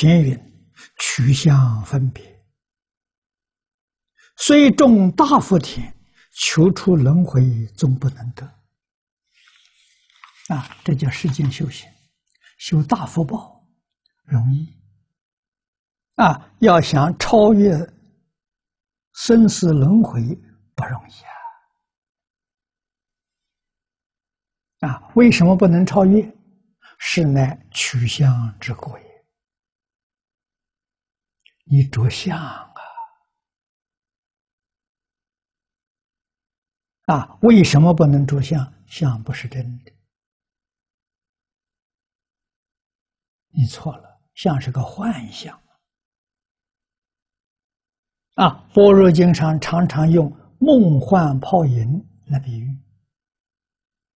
前云取相分别，虽种大福田，求出轮回终不能得。啊，这叫世间修行，修大福报容易。啊，要想超越生死轮回不容易啊！啊，为什么不能超越？是乃取相之过也。你着相啊！啊，为什么不能着相？相不是真的。你错了，相是个幻象。啊，《般若经》常常常用梦幻泡影来比喻，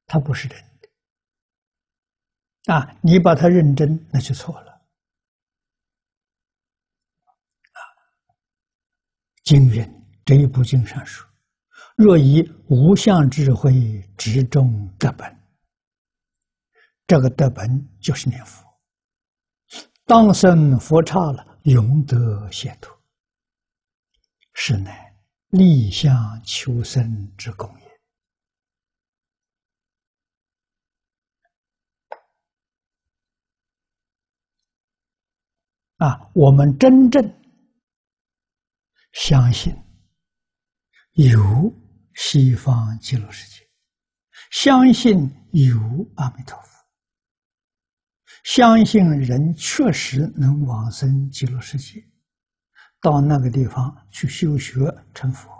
它不是真的。啊，你把它认真，那就错了。啊，经云这一部经上说：“若以无相智慧执中得本，这个得本就是念佛，当生佛刹了，永得解脱。”是乃立相求生之功也。啊，我们真正相信有西方极乐世界，相信有阿弥陀佛，相信人确实能往生极乐世界。到那个地方去修学成佛，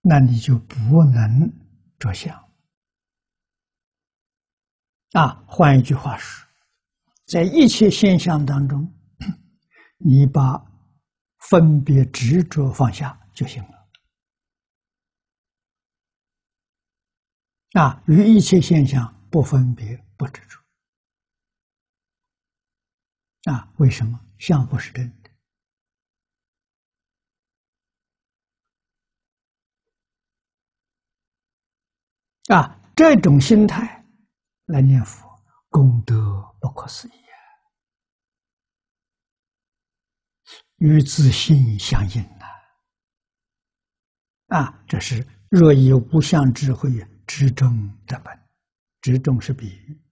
那你就不能着相啊。换一句话说，在一切现象当中，你把分别执着放下就行了啊。与一切现象不分别不执着。啊，为什么相不是真的？啊，这种心态来念佛，功德不可思议啊，与自信相应呐。啊，这是若以无相智慧之中的本，之中是比喻。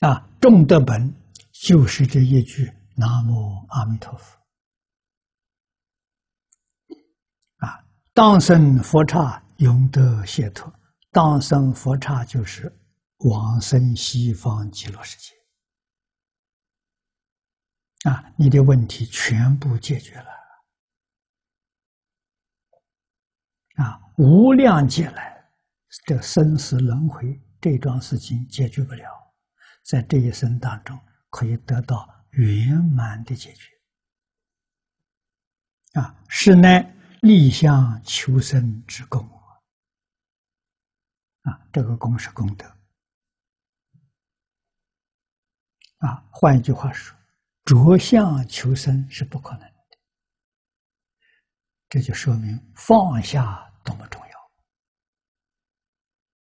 啊，众德本就是这一句“南无阿弥陀佛”。啊，当生佛刹，永得解脱。当生佛刹就是往生西方极乐世界。啊，你的问题全部解决了。啊，无量劫来这生死轮回这桩事情解决不了。在这一生当中，可以得到圆满的解决。啊，是乃立相求生之功啊！这个功是功德。啊，换一句话说，着相求生是不可能的。这就说明放下多么重要